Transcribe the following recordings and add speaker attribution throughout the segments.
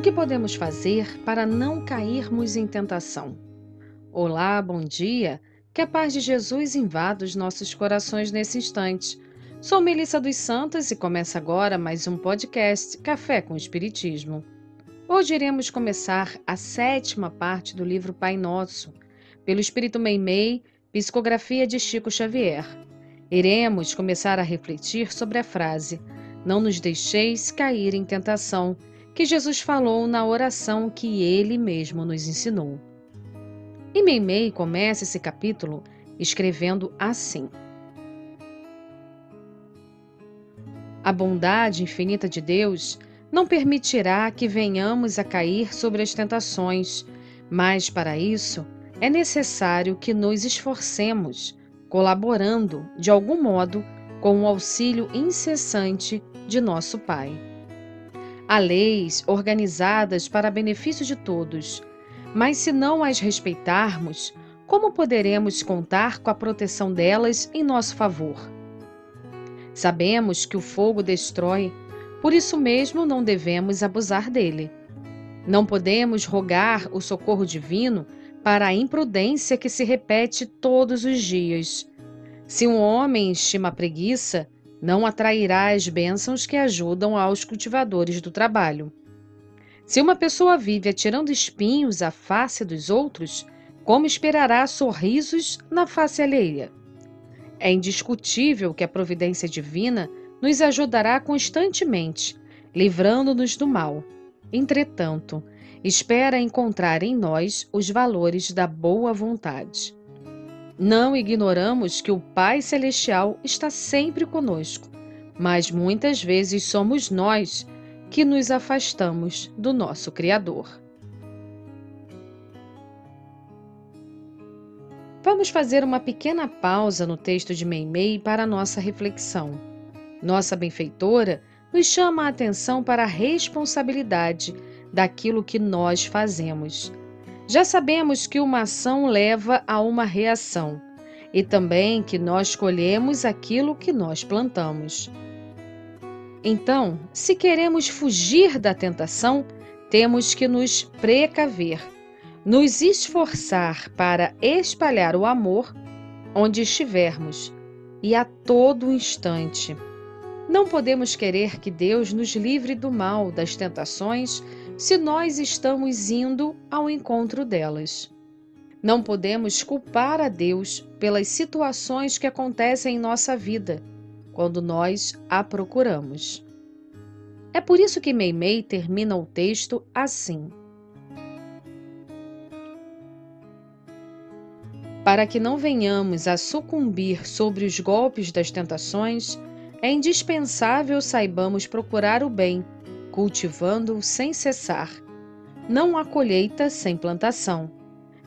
Speaker 1: que podemos fazer para não cairmos em tentação? Olá, bom dia. Que a paz de Jesus invada os nossos corações nesse instante. Sou Melissa dos Santos e começa agora mais um podcast Café com Espiritismo. Hoje iremos começar a sétima parte do livro Pai Nosso, pelo Espírito Meimei, psicografia de Chico Xavier. Iremos começar a refletir sobre a frase: Não nos deixeis cair em tentação que Jesus falou na oração que ele mesmo nos ensinou. E Meimei começa esse capítulo escrevendo assim: A bondade infinita de Deus não permitirá que venhamos a cair sobre as tentações, mas para isso é necessário que nos esforcemos, colaborando, de algum modo, com o auxílio incessante de nosso Pai. Há leis organizadas para benefício de todos, mas se não as respeitarmos, como poderemos contar com a proteção delas em nosso favor? Sabemos que o fogo destrói, por isso mesmo não devemos abusar dele. Não podemos rogar o socorro divino para a imprudência que se repete todos os dias. Se um homem estima a preguiça, não atrairá as bênçãos que ajudam aos cultivadores do trabalho. Se uma pessoa vive atirando espinhos à face dos outros, como esperará sorrisos na face alheia? É indiscutível que a providência divina nos ajudará constantemente, livrando-nos do mal. Entretanto, espera encontrar em nós os valores da boa vontade. Não ignoramos que o Pai Celestial está sempre conosco, mas muitas vezes somos nós que nos afastamos do nosso Criador. Vamos fazer uma pequena pausa no texto de Meimei para nossa reflexão. Nossa benfeitora nos chama a atenção para a responsabilidade daquilo que nós fazemos já sabemos que uma ação leva a uma reação e também que nós colhemos aquilo que nós plantamos. Então, se queremos fugir da tentação, temos que nos precaver, nos esforçar para espalhar o amor onde estivermos e a todo instante. Não podemos querer que Deus nos livre do mal, das tentações, se nós estamos indo ao encontro delas. Não podemos culpar a Deus pelas situações que acontecem em nossa vida, quando nós a procuramos. É por isso que Meimei termina o texto assim. Para que não venhamos a sucumbir sobre os golpes das tentações, é indispensável saibamos procurar o bem cultivando-o sem cessar. Não há colheita sem plantação.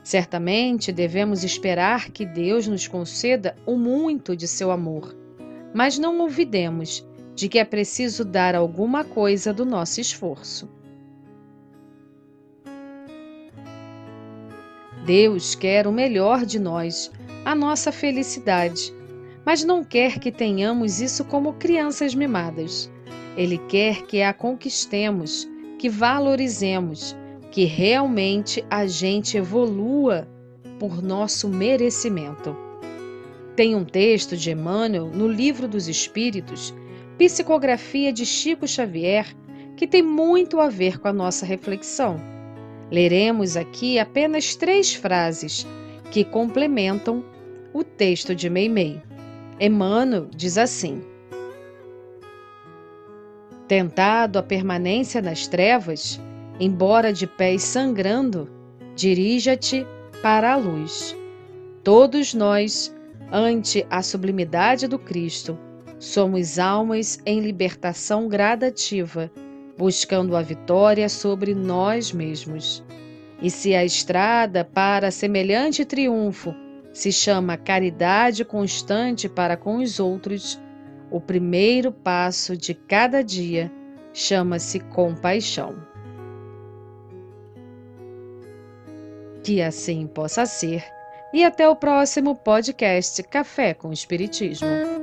Speaker 1: Certamente devemos esperar que Deus nos conceda o muito de seu amor, mas não olvidemos de que é preciso dar alguma coisa do nosso esforço. Deus quer o melhor de nós, a nossa felicidade, mas não quer que tenhamos isso como crianças mimadas. Ele quer que a conquistemos, que valorizemos, que realmente a gente evolua por nosso merecimento. Tem um texto de Emmanuel no Livro dos Espíritos, Psicografia de Chico Xavier, que tem muito a ver com a nossa reflexão. Leremos aqui apenas três frases que complementam o texto de Meimei. Emmanuel diz assim: Tentado a permanência nas trevas, embora de pés sangrando, dirija-te para a luz. Todos nós, ante a sublimidade do Cristo, somos almas em libertação gradativa, buscando a vitória sobre nós mesmos. E se a estrada para semelhante triunfo se chama caridade constante para com os outros, o primeiro passo de cada dia chama-se compaixão. Que assim possa ser. E até o próximo podcast Café com Espiritismo.